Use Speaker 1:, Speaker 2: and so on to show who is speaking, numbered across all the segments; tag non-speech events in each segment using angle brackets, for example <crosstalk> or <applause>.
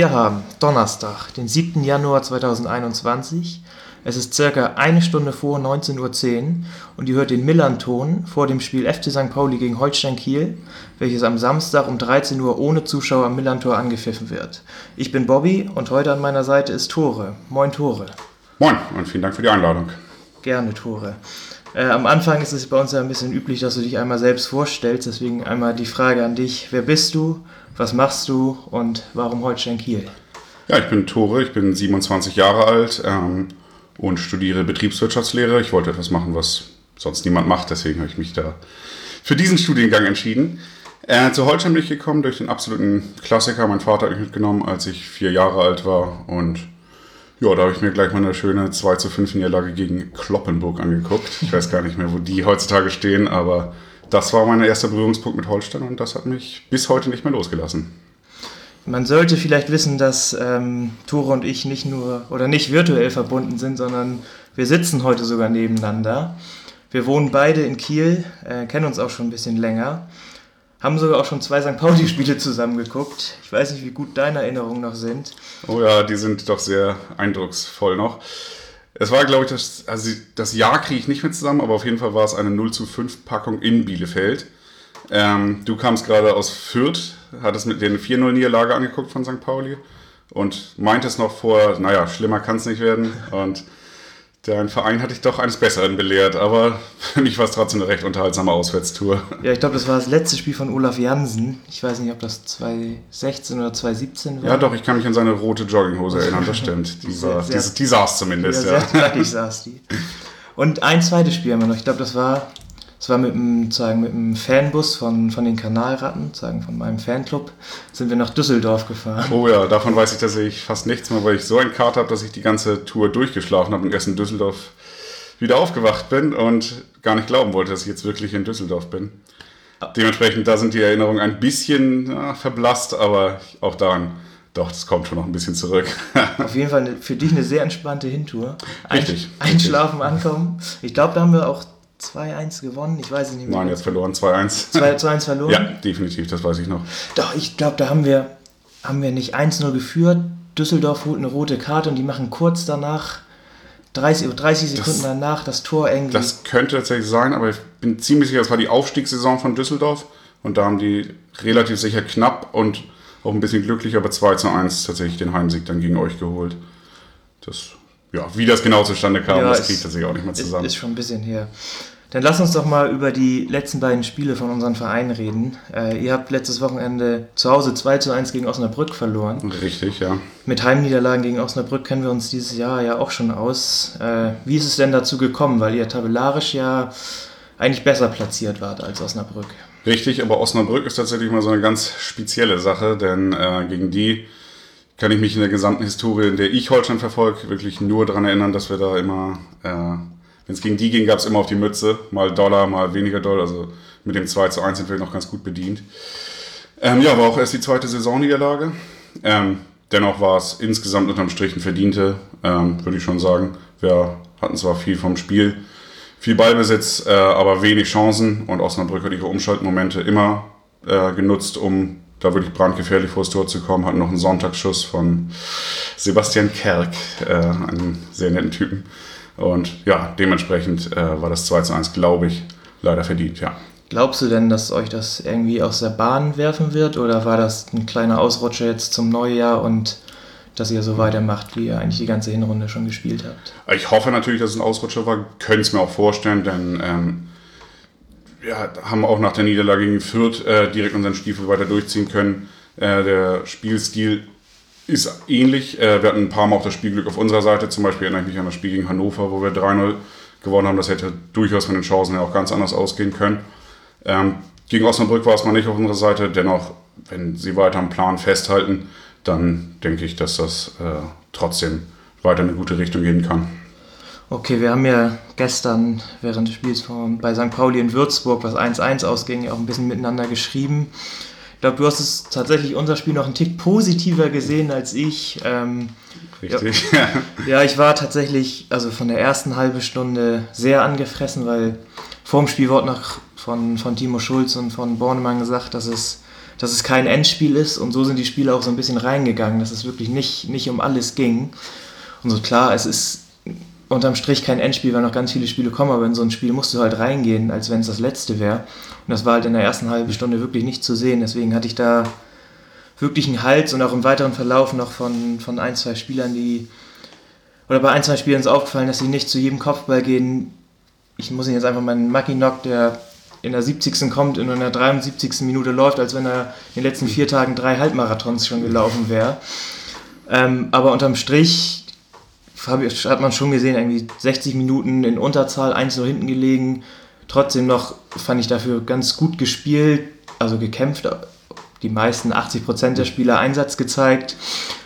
Speaker 1: wir haben Donnerstag, den 7. Januar 2021. Es ist circa eine Stunde vor 19.10 Uhr und ihr hört den Millern-Ton vor dem Spiel FC St. Pauli gegen Holstein Kiel, welches am Samstag um 13 Uhr ohne Zuschauer am Millern-Tor angepfiffen wird. Ich bin Bobby und heute an meiner Seite ist Tore. Moin Tore.
Speaker 2: Moin und vielen Dank für die Einladung.
Speaker 1: Gerne Tore. Äh, am Anfang ist es bei uns ja ein bisschen üblich, dass du dich einmal selbst vorstellst, deswegen einmal die Frage an dich. Wer bist du, was machst du und warum Holstein Kiel?
Speaker 2: Ja, ich bin Tore, ich bin 27 Jahre alt. Ähm, und studiere Betriebswirtschaftslehre. Ich wollte etwas machen, was sonst niemand macht, deswegen habe ich mich da für diesen Studiengang entschieden. Äh, zu Holstein bin ich gekommen durch den absoluten Klassiker. Mein Vater hat mich mitgenommen, als ich vier Jahre alt war. Und ja, da habe ich mir gleich mal eine schöne 2 zu 5 Niederlage gegen Kloppenburg angeguckt. Ich weiß gar nicht mehr, wo die heutzutage stehen, aber das war mein erster Berührungspunkt mit Holstein und das hat mich bis heute nicht mehr losgelassen.
Speaker 1: Man sollte vielleicht wissen, dass ähm, Tore und ich nicht nur oder nicht virtuell verbunden sind, sondern wir sitzen heute sogar nebeneinander. Wir wohnen beide in Kiel, äh, kennen uns auch schon ein bisschen länger, haben sogar auch schon zwei St. Pauli-Spiele zusammengeguckt. Ich weiß nicht, wie gut deine Erinnerungen noch sind.
Speaker 2: Oh ja, die sind doch sehr eindrucksvoll noch. Es war, glaube ich, das, also das Jahr kriege ich nicht mehr zusammen, aber auf jeden Fall war es eine 0 zu 5 Packung in Bielefeld. Ähm, du kamst gerade aus Fürth, hattest mit dir eine 4-0-Niederlage angeguckt von St. Pauli und meintest noch vor, naja, schlimmer kann es nicht werden. Und dein Verein hat dich doch eines Besseren belehrt, aber <laughs> für mich war es trotzdem eine recht unterhaltsame Auswärtstour.
Speaker 1: Ja, ich glaube, das war das letzte Spiel von Olaf Jansen. Ich weiß nicht, ob das 2016 oder 2017 war.
Speaker 2: Ja, doch, ich kann mich an seine rote Jogginghose erinnern, das stimmt. <laughs> Die, sehr, war, sehr, die, die saß zumindest. Ja,
Speaker 1: sehr ja. saß die. Und ein zweites Spiel haben wir noch. Ich glaube, das war es war mit einem, sagen, mit einem Fanbus von, von den Kanalratten, sagen, von meinem Fanclub, sind wir nach Düsseldorf gefahren.
Speaker 2: Oh ja, davon weiß ich tatsächlich fast nichts mehr, weil ich so ein Kater habe, dass ich die ganze Tour durchgeschlafen habe und erst in Düsseldorf wieder aufgewacht bin und gar nicht glauben wollte, dass ich jetzt wirklich in Düsseldorf bin. Dementsprechend, da sind die Erinnerungen ein bisschen ja, verblasst, aber auch daran, doch, das kommt schon noch ein bisschen zurück. <laughs>
Speaker 1: Auf jeden Fall für dich eine sehr entspannte Hintour.
Speaker 2: Richtig.
Speaker 1: Einschlafen, richtig. ankommen. Ich glaube, da haben wir auch 2-1 gewonnen, ich weiß es nicht
Speaker 2: mehr. Nein, jetzt verloren, 2-1.
Speaker 1: 2-1 <laughs> verloren?
Speaker 2: Ja, definitiv, das weiß ich noch.
Speaker 1: Doch, ich glaube, da haben wir, haben wir nicht 1-0 geführt. Düsseldorf holt eine rote Karte und die machen kurz danach, 30, 30 Sekunden das, danach, das Tor irgendwie.
Speaker 2: Das könnte tatsächlich sein, aber ich bin ziemlich sicher, das war die Aufstiegssaison von Düsseldorf und da haben die relativ sicher knapp und auch ein bisschen glücklich, aber 2 1 tatsächlich den Heimsieg dann gegen euch geholt. Das ja, wie das genau zustande kam, ja, das kriege ich tatsächlich auch nicht mehr zusammen.
Speaker 1: Ist, ist schon ein bisschen her. Dann lass uns doch mal über die letzten beiden Spiele von unseren Vereinen reden. Äh, ihr habt letztes Wochenende zu Hause 2 zu 1 gegen Osnabrück verloren.
Speaker 2: Richtig, ja.
Speaker 1: Mit Heimniederlagen gegen Osnabrück kennen wir uns dieses Jahr ja auch schon aus. Äh, wie ist es denn dazu gekommen? Weil ihr tabellarisch ja eigentlich besser platziert wart als Osnabrück.
Speaker 2: Richtig, aber Osnabrück ist tatsächlich mal so eine ganz spezielle Sache, denn äh, gegen die kann ich mich in der gesamten Historie, in der ich Holstein verfolge, wirklich nur daran erinnern, dass wir da immer, äh, wenn es gegen die ging, gab es immer auf die Mütze, mal Dollar, mal weniger Dollar. Also mit dem 2 zu 1 sind wir noch ganz gut bedient. Ähm, ja, war auch erst die zweite Saisonniederlage. Ähm, dennoch war es insgesamt unterm Strich ein verdiente, ähm, würde ich schon sagen. Wir hatten zwar viel vom Spiel, viel Ballbesitz, äh, aber wenig Chancen und Osnabrück hat ihre Umschaltmomente immer äh, genutzt, um da wirklich brandgefährlich vor das Tor zu kommen. Hatten noch einen Sonntagsschuss von Sebastian Kerk, äh, einen sehr netten Typen. Und ja, dementsprechend äh, war das 2 zu 1, glaube ich, leider verdient, ja.
Speaker 1: Glaubst du denn, dass euch das irgendwie aus der Bahn werfen wird oder war das ein kleiner Ausrutscher jetzt zum Neujahr und dass ihr so weitermacht, wie ihr eigentlich die ganze Hinrunde schon gespielt habt?
Speaker 2: Ich hoffe natürlich, dass es ein Ausrutscher war, könnte es mir auch vorstellen, denn ähm, ja, haben auch nach der Niederlage gegen Fürth äh, direkt unseren Stiefel weiter durchziehen können. Äh, der Spielstil ist ähnlich. Äh, wir hatten ein paar Mal auch das Spielglück auf unserer Seite. Zum Beispiel erinnere ich mich an das Spiel gegen Hannover, wo wir 3-0 gewonnen haben. Das hätte durchaus von den Chancen her auch ganz anders ausgehen können. Ähm, gegen Osnabrück war es mal nicht auf unserer Seite. Dennoch, wenn sie weiter am Plan festhalten, dann denke ich, dass das äh, trotzdem weiter in eine gute Richtung gehen kann.
Speaker 1: Okay, wir haben ja gestern während des Spiels von, bei St. Pauli in Würzburg, was 1-1 ausging, auch ein bisschen miteinander geschrieben. Ich glaube, du hast es tatsächlich unser Spiel noch einen Tick positiver gesehen als ich. Ähm,
Speaker 2: Richtig.
Speaker 1: Ja. <laughs> ja, ich war tatsächlich, also von der ersten halben Stunde sehr angefressen, weil vor dem Spiel wurde noch von, von Timo Schulz und von Bornemann gesagt, dass es, dass es kein Endspiel ist und so sind die Spieler auch so ein bisschen reingegangen, dass es wirklich nicht, nicht um alles ging. Und so klar, es ist unterm Strich kein Endspiel, weil noch ganz viele Spiele kommen, aber in so ein Spiel musst du halt reingehen, als wenn es das letzte wäre. Und das war halt in der ersten halben Stunde wirklich nicht zu sehen. Deswegen hatte ich da wirklich einen Hals und auch im weiteren Verlauf noch von, von ein, zwei Spielern, die. Oder bei ein, zwei Spielern ist aufgefallen, dass sie nicht zu jedem Kopfball gehen. Ich muss ihn jetzt einfach meinen Mackinock, der in der 70. kommt und in der 73. Minute läuft, als wenn er in den letzten vier Tagen drei Halbmarathons schon gelaufen wäre. Ähm, aber unterm Strich hat man schon gesehen, irgendwie 60 Minuten in Unterzahl, 1-0 hinten gelegen. Trotzdem noch fand ich dafür ganz gut gespielt, also gekämpft. Die meisten 80 Prozent der Spieler Einsatz gezeigt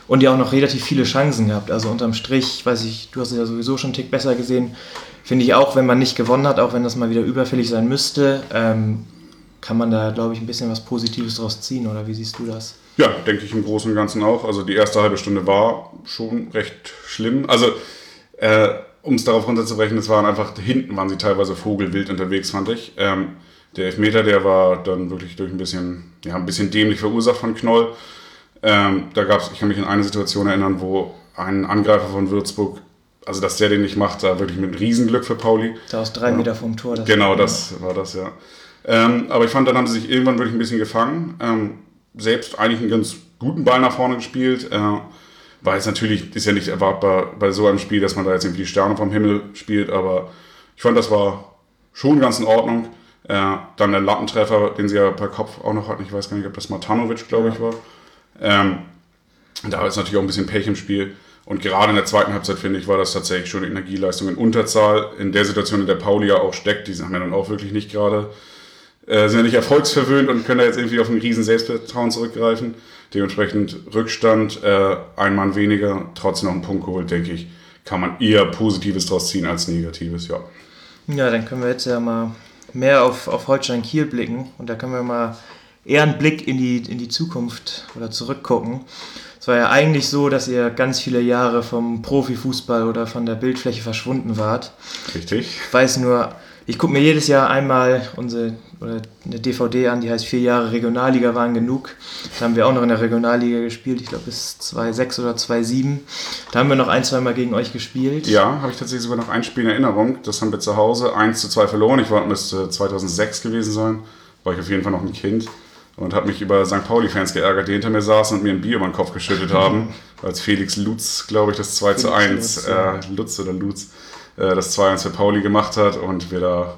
Speaker 1: und ja auch noch relativ viele Chancen gehabt. Also unterm Strich, weiß ich, du hast es ja sowieso schon einen Tick besser gesehen, finde ich auch, wenn man nicht gewonnen hat, auch wenn das mal wieder überfällig sein müsste, ähm, kann man da, glaube ich, ein bisschen was Positives draus ziehen, oder wie siehst du das?
Speaker 2: Ja, denke ich im Großen und Ganzen auch. Also die erste halbe Stunde war schon recht schlimm. Also, äh, um es darauf runterzubrechen, es waren einfach, hinten waren sie teilweise vogelwild unterwegs, fand ich. Ähm, der Elfmeter, der war dann wirklich durch ein bisschen, ja, ein bisschen dämlich verursacht von Knoll. Ähm, da gab es, ich kann mich an eine Situation erinnern, wo ein Angreifer von Würzburg, also dass der den nicht macht, da wirklich mit Riesenglück für Pauli.
Speaker 1: Da aus drei ja. Meter vom Tor.
Speaker 2: Das genau, das war das, ja. Ähm, aber ich fand, dann haben sie sich irgendwann wirklich ein bisschen gefangen. Ähm, selbst eigentlich einen ganz guten Ball nach vorne gespielt. Äh, war jetzt natürlich, ist ja nicht erwartbar bei so einem Spiel, dass man da jetzt irgendwie die Sterne vom Himmel spielt, aber ich fand, das war schon ganz in Ordnung. Äh, dann der Lattentreffer, den sie ja per Kopf auch noch hatten, ich weiß gar nicht, ob das Matanovic, glaube ich, war. Ähm, da ist natürlich auch ein bisschen Pech im Spiel. Und gerade in der zweiten Halbzeit, finde ich, war das tatsächlich schon Energieleistung in Unterzahl. In der Situation, in der Pauli ja auch steckt, die haben ja dann auch wirklich nicht gerade äh, sind ja nicht erfolgsverwöhnt und können da jetzt irgendwie auf ein riesen Selbstvertrauen zurückgreifen. Dementsprechend Rückstand, äh, ein Mann weniger, trotzdem noch einen Punkt geholt, denke ich, kann man eher Positives draus ziehen als Negatives, ja.
Speaker 1: Ja, dann können wir jetzt ja mal mehr auf, auf Holstein Kiel blicken und da können wir mal eher einen Blick in die, in die Zukunft oder zurückgucken. Es war ja eigentlich so, dass ihr ganz viele Jahre vom Profifußball oder von der Bildfläche verschwunden wart.
Speaker 2: Richtig.
Speaker 1: Ich weiß nur, ich gucke mir jedes Jahr einmal unsere oder eine DVD an, die heißt Vier Jahre Regionalliga waren genug. Da haben wir auch noch in der Regionalliga gespielt, ich glaube bis 2,6 oder 2,7. Da haben wir noch ein, zwei Mal gegen euch gespielt.
Speaker 2: Ja, habe ich tatsächlich sogar noch ein Spiel in Erinnerung. Das haben wir zu Hause 1 zu 2 verloren. Ich war, müsste 2006 gewesen sein. War ich auf jeden Fall noch ein Kind und habe mich über St. Pauli-Fans geärgert, die hinter mir saßen und mir ein Bier über den Kopf geschüttet haben, <laughs> als Felix Lutz, glaube ich, das 2 zu 1, Lutz, äh, Lutz oder Lutz, äh, das 2-1 für Pauli gemacht hat und wir da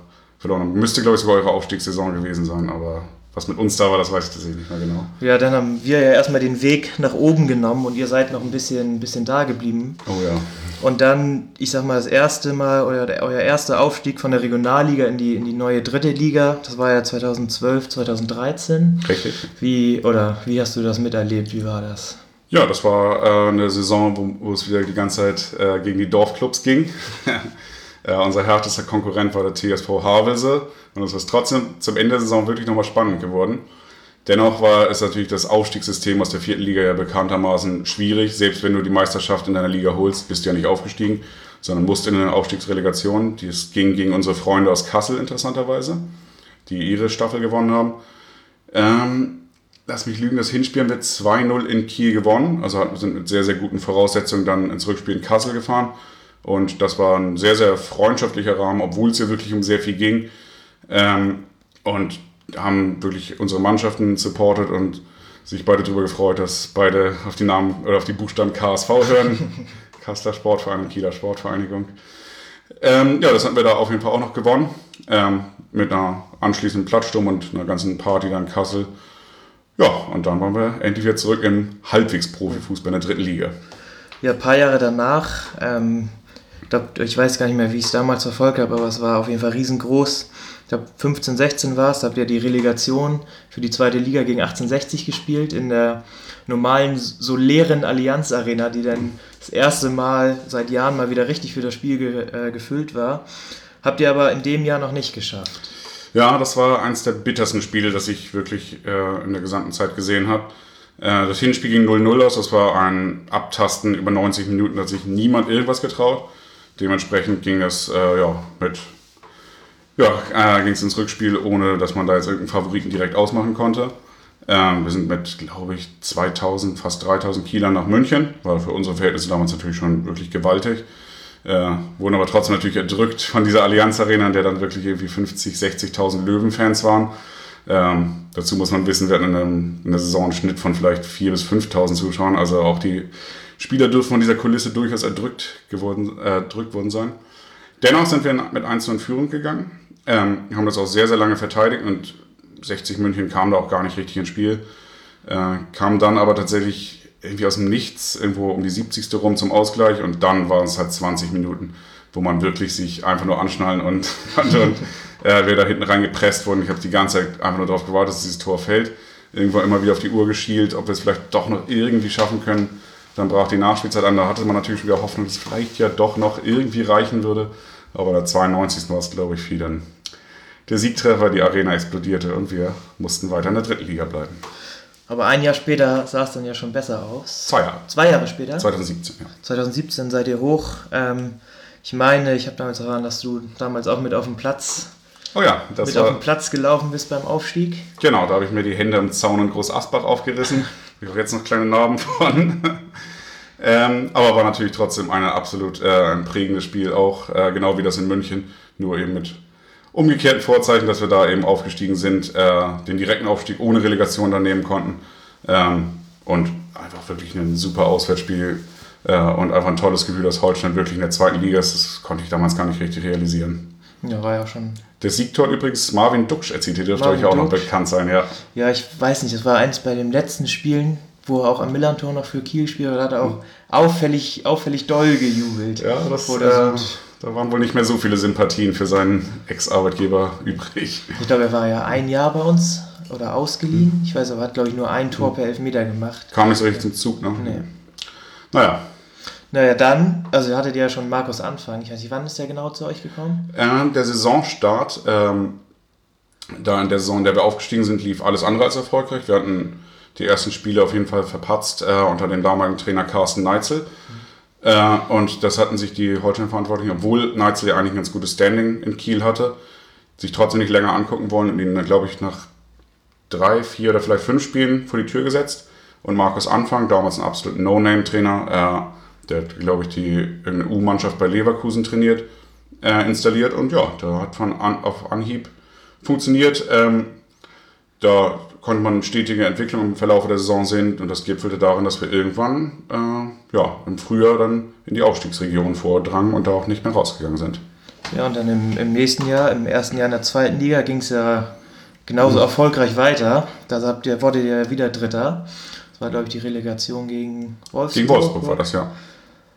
Speaker 2: verloren haben. Müsste, glaube ich, sogar eure Aufstiegssaison gewesen sein, aber was mit uns da war, das weiß ich tatsächlich nicht mehr genau.
Speaker 1: Ja, dann haben wir ja erstmal den Weg nach oben genommen und ihr seid noch ein bisschen, ein bisschen da geblieben.
Speaker 2: Oh ja.
Speaker 1: Und dann, ich sag mal, das erste Mal, euer, euer erster Aufstieg von der Regionalliga in die, in die neue dritte Liga, das war ja 2012, 2013.
Speaker 2: Richtig.
Speaker 1: Wie, oder wie hast du das miterlebt? Wie war das?
Speaker 2: Ja, das war äh, eine Saison, wo, wo, es wieder die ganze Zeit äh, gegen die Dorfclubs ging. <laughs> Äh, unser härtester Konkurrent war der TSV Havelse und es ist trotzdem zum Ende der Saison wirklich nochmal spannend geworden. Dennoch war es natürlich das Aufstiegssystem aus der vierten Liga ja bekanntermaßen schwierig. Selbst wenn du die Meisterschaft in deiner Liga holst, bist du ja nicht aufgestiegen, sondern musst in eine Aufstiegsrelegation. Das ging gegen unsere Freunde aus Kassel interessanterweise, die ihre Staffel gewonnen haben. Ähm, lass mich lügen, das Hinspiel haben wir 2-0 in Kiel gewonnen. Also sind mit sehr, sehr guten Voraussetzungen dann ins Rückspiel in Kassel gefahren. Und das war ein sehr, sehr freundschaftlicher Rahmen, obwohl es hier wirklich um sehr viel ging. Ähm, und haben wirklich unsere Mannschaften supportet und sich beide darüber gefreut, dass beide auf die Namen oder auf die Buchstaben KSV hören. <laughs> Kasseler Sportverein Kieler Sportvereinigung. Ähm, ja, das hatten wir da auf jeden Fall auch noch gewonnen. Ähm, mit einer anschließenden Plattsturm und einer ganzen Party dann in Kassel. Ja, und dann waren wir endlich wieder zurück im halbwegs Profifußball in der dritten Liga.
Speaker 1: Ja, ein paar Jahre danach ähm, glaub, ich weiß gar nicht mehr, wie ich es damals verfolgt habe, aber es war auf jeden Fall riesengroß. Ich glaube, 15, 16 war es, da habt ihr die Relegation für die zweite Liga gegen 1860 gespielt in der normalen, so leeren Allianz Arena, die dann das erste Mal seit Jahren mal wieder richtig für das Spiel ge äh, gefüllt war. Habt ihr aber in dem Jahr noch nicht geschafft.
Speaker 2: Ja, das war eines der bittersten Spiele, das ich wirklich äh, in der gesamten Zeit gesehen habe. Äh, das Hinspiel ging 0-0 aus. Das war ein Abtasten über 90 Minuten, da hat sich niemand irgendwas getraut. Dementsprechend ging es äh, ja, mit ja, äh, ging es ins Rückspiel, ohne dass man da jetzt irgendeinen Favoriten direkt ausmachen konnte. Ähm, wir sind mit, glaube ich, 2000, fast 3000 Kielern nach München. War für unsere Verhältnisse damals natürlich schon wirklich gewaltig. Äh, wurden aber trotzdem natürlich erdrückt von dieser Allianz Arena, in der dann wirklich irgendwie 50, 60.000 Löwenfans waren. Ähm, dazu muss man wissen, wir hatten in, in einer Saison einen Schnitt von vielleicht 4.000 bis 5.000 Zuschauern. Also auch die Spieler dürfen von dieser Kulisse durchaus erdrückt, geworden, äh, erdrückt worden sein. Dennoch sind wir mit 1 in Führung gegangen, ähm, haben das auch sehr, sehr lange verteidigt und 60 München kam da auch gar nicht richtig ins Spiel. Äh, kam dann aber tatsächlich irgendwie aus dem Nichts, irgendwo um die 70. rum zum Ausgleich und dann waren es halt 20 Minuten, wo man wirklich sich einfach nur anschnallen und, <laughs> und, und äh, wir da hinten reingepresst wurden. Ich habe die ganze Zeit einfach nur darauf gewartet, dass dieses Tor fällt. Irgendwo immer wieder auf die Uhr geschielt, ob wir es vielleicht doch noch irgendwie schaffen können. Dann brach die Nachspielzeit an. Da hatte man natürlich wieder Hoffnung, dass es vielleicht ja doch noch irgendwie reichen würde. Aber der 92. war es, glaube ich, viel dann der Siegtreffer, die Arena explodierte und wir mussten weiter in der dritten Liga bleiben.
Speaker 1: Aber ein Jahr später sah es dann ja schon besser aus.
Speaker 2: Zwei Jahre.
Speaker 1: Zwei Jahre später?
Speaker 2: 2017, ja.
Speaker 1: 2017 seid ihr hoch. Ähm, ich meine, ich habe damals erfahren, dass du damals auch mit auf dem Platz
Speaker 2: Oh ja, das
Speaker 1: mit
Speaker 2: war,
Speaker 1: auf den Platz gelaufen bist beim Aufstieg.
Speaker 2: Genau, da habe ich mir die Hände im Zaun in Groß Asbach aufgerissen. <laughs> Ich habe jetzt noch kleine Narben von. <laughs> ähm, aber war natürlich trotzdem eine absolut äh, ein prägendes Spiel auch, äh, genau wie das in München, nur eben mit umgekehrten Vorzeichen, dass wir da eben aufgestiegen sind, äh, den direkten Aufstieg ohne Relegation dann nehmen konnten. Ähm, und einfach wirklich ein super Auswärtsspiel äh, und einfach ein tolles Gefühl, dass Holstein wirklich in der zweiten Liga ist. Das konnte ich damals gar nicht richtig realisieren.
Speaker 1: Ja, war ja schon.
Speaker 2: Der Siegtor übrigens Marvin Duksch erzielte, der dürfte
Speaker 1: Marvin
Speaker 2: euch auch noch bekannt sein, ja.
Speaker 1: Ja, ich weiß nicht, das war eins bei den letzten Spielen, wo er auch am Millantor noch für Kiel spielte, da hat er auch auffällig, auffällig doll gejubelt.
Speaker 2: Ja, das, äh, da waren wohl nicht mehr so viele Sympathien für seinen Ex-Arbeitgeber übrig.
Speaker 1: Ich glaube, er war ja ein Jahr bei uns oder ausgeliehen. Ich weiß aber, er hat, glaube ich, nur ein Tor per Elfmeter gemacht.
Speaker 2: Kam nicht so richtig zum Zug, ne?
Speaker 1: Nee.
Speaker 2: Naja,
Speaker 1: Naja, dann, also ihr hattet ja schon Markus Anfang. Ich weiß nicht, wann ist der genau zu euch gekommen?
Speaker 2: äh, der Saisonstart, ähm, da in der Saison, in der wir aufgestiegen sind, lief alles andere als erfolgreich. Wir hatten die ersten Spiele auf jeden Fall verpatzt äh, unter dem damaligen Trainer Carsten Neitzel. Äh, und das hatten sich die Holstein-Verantwortlichen, obwohl Neitzel ja eigentlich ein ganz gutes Standing in Kiel hatte, sich trotzdem nicht länger angucken wollen und ihn, glaube ich, nach drei, vier oder vielleicht fünf Spielen vor die Tür gesetzt. Und Markus Anfang, damals ein absolut No-Name-Trainer, äh, der hat, glaube ich, die U-Mannschaft bei Leverkusen trainiert, äh, installiert. Und ja, da hat von an, auf Anhieb funktioniert. Ähm, da konnte man stetige Entwicklung im Verlauf der Saison sehen und das gipfelte darin, dass wir irgendwann äh, ja, im Frühjahr dann in die Aufstiegsregion vordrangen und da auch nicht mehr rausgegangen sind.
Speaker 1: Ja, und dann im, im nächsten Jahr, im ersten Jahr in der zweiten Liga, ging es ja genauso erfolgreich weiter. Da habt ihr, wurdet ihr ja wieder Dritter. Das war, glaube ich, die Relegation gegen Wolfsburg.
Speaker 2: Gegen Wolfsburg war das ja.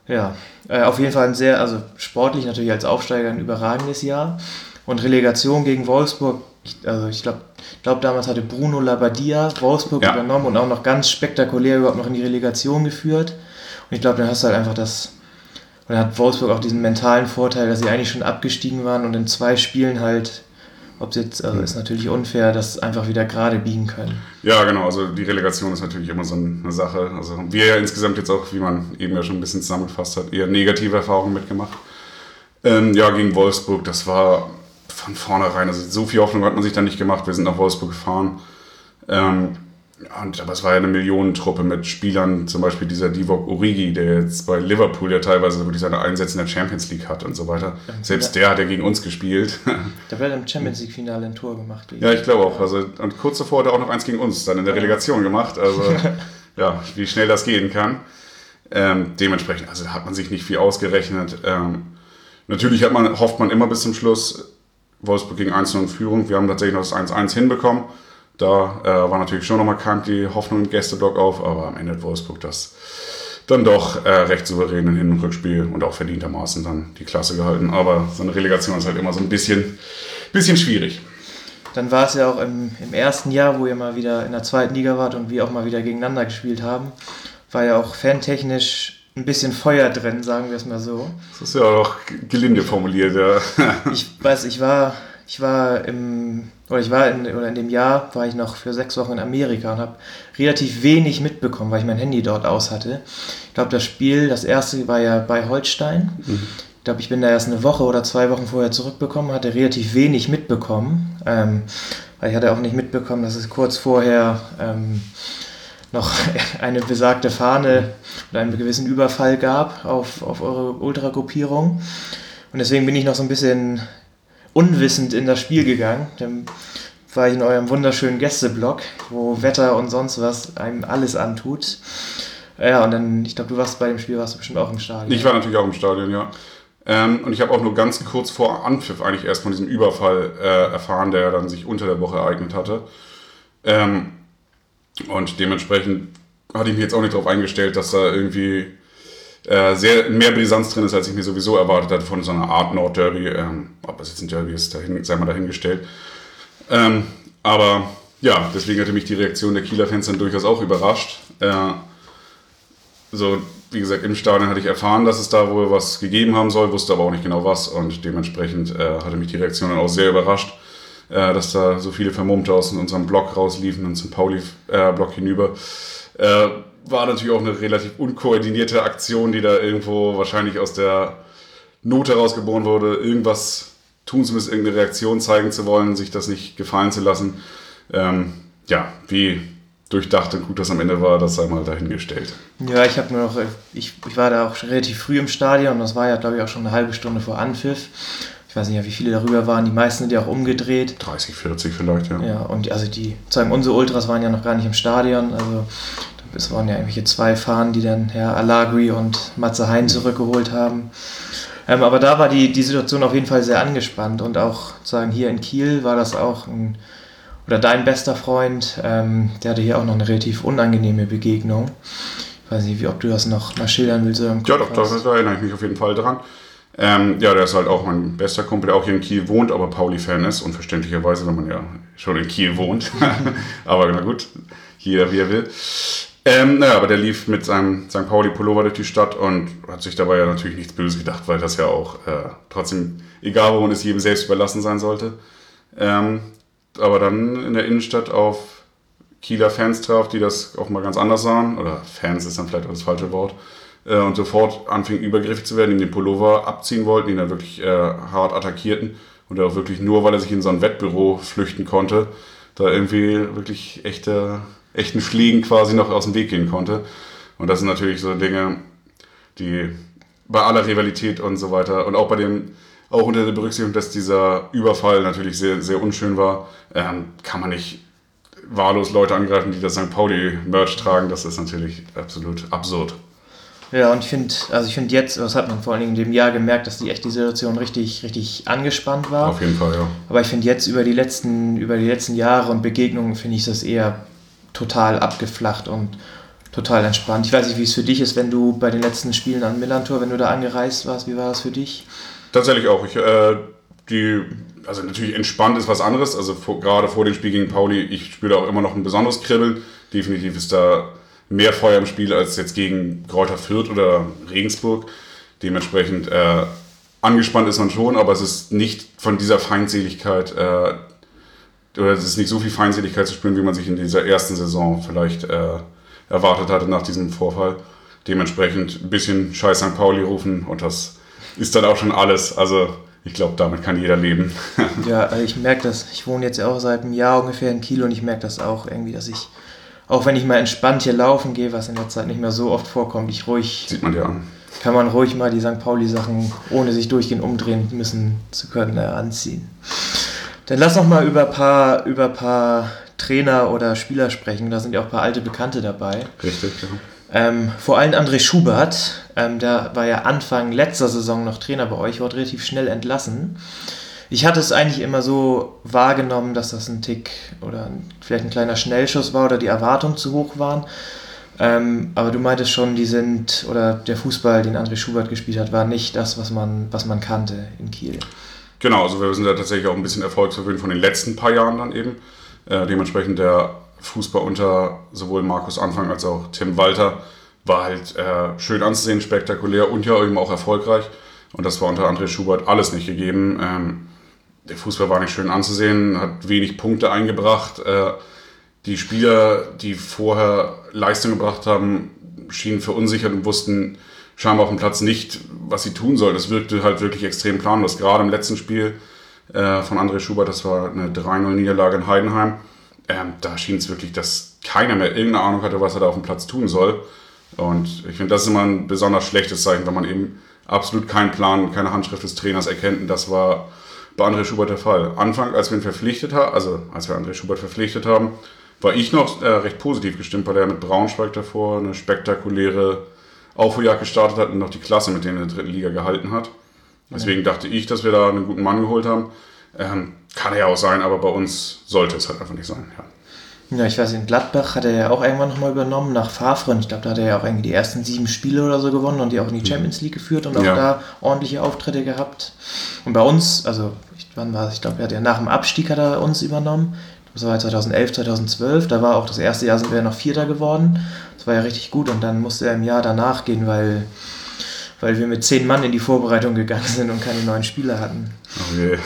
Speaker 1: Ja, äh, auf jeden Fall ein sehr, also sportlich natürlich als Aufsteiger ein überragendes Jahr. Und Relegation gegen Wolfsburg, ich, also ich glaube, glaub, damals hatte Bruno Labbadia Wolfsburg
Speaker 2: Ja.
Speaker 1: übernommen und auch noch ganz spektakulär überhaupt noch in die Relegation geführt. Und ich glaube, dann hast du halt einfach das, und dann hat Wolfsburg auch diesen mentalen Vorteil, dass sie eigentlich schon abgestiegen waren und in zwei Spielen halt, ob sie jetzt, also ist natürlich unfair, das einfach wieder gerade biegen können.
Speaker 2: Ja, genau. Also die Relegation ist natürlich immer so eine Sache. Also haben wir ja insgesamt jetzt auch, wie man eben ja schon ein bisschen zusammengefasst hat, eher negative Erfahrungen mitgemacht. Ähm, ja, gegen Wolfsburg, das war von vornherein, also so viel Hoffnung hat man sich da nicht gemacht. Wir sind nach Wolfsburg gefahren. Ähm, und, aber es war ja eine Millionentruppe mit Spielern, zum Beispiel dieser Divock Origi, der jetzt bei Liverpool ja teilweise wirklich seine Einsätze in der Champions League hat und so weiter. Selbst der hat ja gegen uns gespielt. <laughs>
Speaker 1: Da wird im Champions League Finale ein Tor gemacht.
Speaker 2: Ja, ich glaube auch. Also, und kurz davor hat er auch noch eins gegen uns dann in der Relegation gemacht. Also, <laughs> ja, wie schnell das gehen kann. Ähm, dementsprechend, also da hat man sich nicht viel ausgerechnet. Ähm, natürlich hat man, hofft man immer bis zum Schluss, Wolfsburg gegen 1 in Führung. Wir haben tatsächlich noch das 1-1 hinbekommen. Da äh, war natürlich schon nochmal kam die Hoffnung im Gästeblock auf, aber am Ende hat Wolfsburg das dann doch äh, recht souverän in Hin- und Rückspiel und auch verdientermaßen dann die Klasse gehalten. Aber so eine Relegation ist halt immer so ein bisschen, bisschen schwierig.
Speaker 1: Dann war es ja auch im, im ersten Jahr, wo ihr mal wieder in der zweiten Liga wart und wir auch mal wieder gegeneinander gespielt haben, war ja auch fantechnisch ein bisschen Feuer drin, sagen wir es mal so.
Speaker 2: Das ist ja auch gelinde formuliert, ja.
Speaker 1: Ich weiß, ich war ich war im, oder ich war in, oder in dem Jahr, war ich noch für sechs Wochen in Amerika und habe relativ wenig mitbekommen, weil ich mein Handy dort aus hatte. Ich glaube, das Spiel, das erste war ja bei Holstein. Mhm. Ich glaube, ich bin da erst eine Woche oder zwei Wochen vorher zurückbekommen, hatte relativ wenig mitbekommen. Ähm, weil ich hatte auch nicht mitbekommen, dass es kurz vorher ähm, noch <laughs> eine besagte Fahne oder einen gewissen Überfall gab auf, auf eure Ultragruppierung. Und deswegen bin ich noch so ein bisschen unwissend in das Spiel gegangen. Dann war ich in eurem wunderschönen Gästeblock, wo Wetter und sonst was einem alles antut. Ja, und dann, ich glaube, du warst bei dem Spiel, warst du bestimmt auch im Stadion.
Speaker 2: Ich war natürlich auch im Stadion, ja. Ähm, und ich habe auch nur ganz kurz vor Anpfiff eigentlich erst von diesem Überfall äh, erfahren, der dann sich unter der Woche ereignet hatte. Ähm, und dementsprechend hatte ich mich jetzt auch nicht darauf eingestellt, dass da irgendwie äh, sehr mehr Brisanz drin ist, als ich mir sowieso erwartet hatte von so einer Art Nordderby. Ähm, ob es jetzt ein Derby ist, dahin, sei mal dahingestellt. Ähm, aber ja, deswegen hatte mich die Reaktion der Kieler Fans dann durchaus auch überrascht. Äh, so, wie gesagt, im Stadion hatte ich erfahren, dass es da wohl was gegeben haben soll, wusste aber auch nicht genau was und dementsprechend äh, hatte mich die Reaktion dann auch sehr überrascht, äh, dass da so viele Vermummte aus unserem Block rausliefen und zum Pauli-Block äh, hinüber. War natürlich auch eine relativ unkoordinierte Aktion, die da irgendwo wahrscheinlich aus der Not herausgeboren wurde, irgendwas tun zu müssen, irgendeine Reaktion zeigen zu wollen, sich das nicht gefallen zu lassen. Ähm, ja, wie durchdacht und gut das am Ende war, das sei mal dahingestellt.
Speaker 1: Ja, ich habe nur noch, ich, ich war da auch relativ früh im Stadion und das war ja, glaube ich, auch schon eine halbe Stunde vor Anpfiff. Ich weiß nicht, wie viele darüber waren, die meisten sind ja auch umgedreht.
Speaker 2: 30, 40 vielleicht, ja.
Speaker 1: Ja, und also die, sagen unsere Ultras waren ja noch gar nicht im Stadion, also es waren ja irgendwelche zwei Fahnen, die dann Herr Alagri und Matze Hein zurückgeholt haben. Ähm, aber da war die, die Situation auf jeden Fall sehr angespannt und auch sagen hier in Kiel war das auch ein, oder dein bester Freund, ähm, der hatte hier auch noch eine relativ unangenehme Begegnung. Ich weiß nicht, wie, ob du das noch mal schildern willst.
Speaker 2: ja, doch, doch, da erinnere ich mich auf jeden Fall dran. Ähm, ja, der ist halt auch mein bester Kumpel, der auch hier in Kiel wohnt, aber Pauli-Fan ist und verständlicherweise, wenn man ja schon in Kiel wohnt. <laughs> aber na gut, jeder wie er will. Ähm, naja, aber der lief mit seinem St. Pauli-Pullover durch die Stadt und hat sich dabei ja natürlich nichts Böses gedacht, weil das ja auch äh, trotzdem, egal wo man es jedem selbst überlassen sein sollte. Ähm, aber dann in der Innenstadt auf Kieler Fans traf, die das auch mal ganz anders sahen, oder Fans ist dann vielleicht auch das falsche Wort, äh, und sofort anfingen übergriffig zu werden, ihm den Pullover abziehen wollten, ihn dann wirklich äh, hart attackierten und auch wirklich nur, weil er sich in so ein Wettbüro flüchten konnte, da irgendwie wirklich echte echten Fliegen quasi noch aus dem Weg gehen konnte. Und das sind natürlich so Dinge, die bei aller Rivalität und so weiter und auch bei dem, auch unter der Berücksichtigung, dass dieser Überfall natürlich sehr, sehr unschön war, ähm, kann man nicht wahllos Leute angreifen, die das St. Pauli-Merch tragen. Das ist natürlich absolut absurd.
Speaker 1: Ja, und ich finde, also ich finde jetzt, das hat man vor allen Dingen in dem Jahr gemerkt, dass die echt die Situation richtig, richtig angespannt war.
Speaker 2: Auf jeden Fall, ja.
Speaker 1: Aber ich finde jetzt über die letzten, über die letzten Jahre und Begegnungen finde ich das eher total abgeflacht und total entspannt. Ich weiß nicht, wie es für dich ist, wenn du bei den letzten Spielen an Millantor, wenn du da angereist warst, wie war das für dich?
Speaker 2: Tatsächlich auch. Ich, äh, die, also natürlich entspannt ist was anderes. Also vor, gerade vor dem Spiel gegen Pauli, ich spüre auch immer noch ein besonderes Kribbeln. Definitiv ist da mehr Feuer im Spiel als jetzt gegen Kräuter Fürth oder Regensburg. Dementsprechend äh, angespannt ist man schon, aber es ist nicht von dieser Feindseligkeit äh, oder es ist nicht so viel Feindseligkeit zu spüren, wie man sich in dieser ersten Saison vielleicht äh, erwartet hatte nach diesem Vorfall. Dementsprechend ein bisschen Scheiß St. Pauli rufen und das ist dann auch schon alles. Also ich glaube, damit kann jeder leben. <laughs>
Speaker 1: ja, also ich merke das. Ich wohne jetzt auch seit einem Jahr ungefähr in Kiel und ich merke das auch irgendwie, dass ich, auch wenn ich mal entspannt hier laufen gehe, was in der Zeit nicht mehr so oft vorkommt, ich ruhig.
Speaker 2: Sieht man dir an.
Speaker 1: Kann man ruhig mal die St. Pauli-Sachen, ohne sich durchgehend umdrehen müssen zu können, äh, anziehen. Dann lass noch mal über ein paar, über paar Trainer oder Spieler sprechen. Da sind ja auch ein paar alte Bekannte dabei.
Speaker 2: Richtig, ja.
Speaker 1: Ähm, vor allem André Schubert, ähm, der war ja Anfang letzter Saison noch Trainer bei euch, wurde relativ schnell entlassen. Ich hatte es eigentlich immer so wahrgenommen, dass das ein Tick oder ein, vielleicht ein kleiner Schnellschuss war oder die Erwartungen zu hoch waren. Ähm, aber du meintest schon, die sind, oder der Fußball, den André Schubert gespielt hat, war nicht das, was man, was man kannte in Kiel.
Speaker 2: Genau, also wir sind da tatsächlich auch ein bisschen erfolgsverwöhnt von den letzten paar Jahren dann eben. Äh, dementsprechend der Fußball unter sowohl Markus Anfang als auch Tim Walter war halt äh, schön anzusehen, spektakulär und ja eben auch erfolgreich. Und das war unter André Schubert alles nicht gegeben. Ähm, der Fußball war nicht schön anzusehen, hat wenig Punkte eingebracht. Äh, die Spieler, die vorher Leistung gebracht haben, schienen verunsichert und wussten scheinbar auf dem Platz nicht, was sie tun sollen. Es wirkte halt wirklich extrem planlos. Gerade im letzten Spiel äh, von André Schubert, das war eine 3-0-Niederlage in Heidenheim. Ähm, da schien es wirklich, dass keiner mehr irgendeine Ahnung hatte, was er da auf dem Platz tun soll. Und ich finde, das ist immer ein besonders schlechtes Zeichen, wenn man eben absolut keinen Plan, keine Handschrift des Trainers erkennt. Und das war bei André Schubert der Fall. Anfang, als wir ihn verpflichtet haben, also als wir André Schubert verpflichtet haben, war ich noch äh, recht positiv gestimmt, weil er mit Braunschweig davor eine spektakuläre Aufholjagd gestartet hat und noch die Klasse mit denen in der dritten Liga gehalten hat. Deswegen dachte ich, dass wir da einen guten Mann geholt haben. Ähm, kann er ja auch sein, aber bei uns sollte es halt einfach nicht sein. Ja.
Speaker 1: Ja, ich weiß, in Gladbach hat er ja auch irgendwann nochmal übernommen nach Favre. Ich glaube, da hat er ja auch irgendwie die ersten sieben Spiele oder so gewonnen und die auch in die Champions League geführt und auch
Speaker 2: Ja.
Speaker 1: da ordentliche Auftritte gehabt. Und bei uns, also ich, wann war es? Ich glaube, er hat ja nach dem Abstieg hat er uns übernommen. Das war 2011, 2012. Da war auch das erste Jahr sind wir ja noch Vierter geworden. Das war ja richtig gut und dann musste er im Jahr danach gehen, weil, weil wir mit zehn Mann in die Vorbereitung gegangen sind und keine neuen Spieler hatten.
Speaker 2: Okay.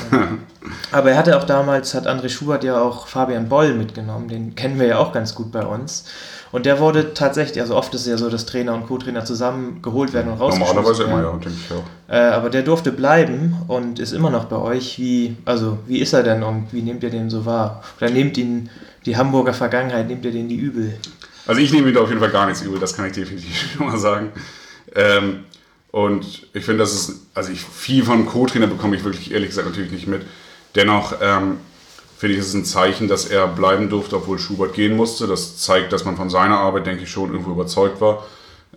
Speaker 1: Aber er hatte auch damals, hat André Schubert ja auch Fabian Boll mitgenommen, den kennen wir ja auch ganz gut bei uns. Und der wurde tatsächlich, also oft ist es ja so, dass Trainer und Co-Trainer zusammen geholt werden und rausgeschmissen
Speaker 2: Normalerweise immer, ja, denke ich auch.
Speaker 1: Äh, aber der durfte bleiben und ist immer noch bei euch. Wie, also, wie ist er denn und wie nehmt ihr den so wahr? Oder nehmt ihn die Hamburger Vergangenheit, nehmt ihr den die übel?
Speaker 2: Also ich nehme ihm da auf jeden Fall gar nichts übel, das kann ich definitiv <laughs> schon mal sagen. Ähm, und ich finde, das ist, also ich, viel von Co-Trainer bekomme ich wirklich ehrlich gesagt natürlich nicht mit. Dennoch ähm, finde ich, es ist ein Zeichen, dass er bleiben durfte, obwohl Schubert gehen musste. Das zeigt, dass man von seiner Arbeit, denke ich, schon irgendwo überzeugt war.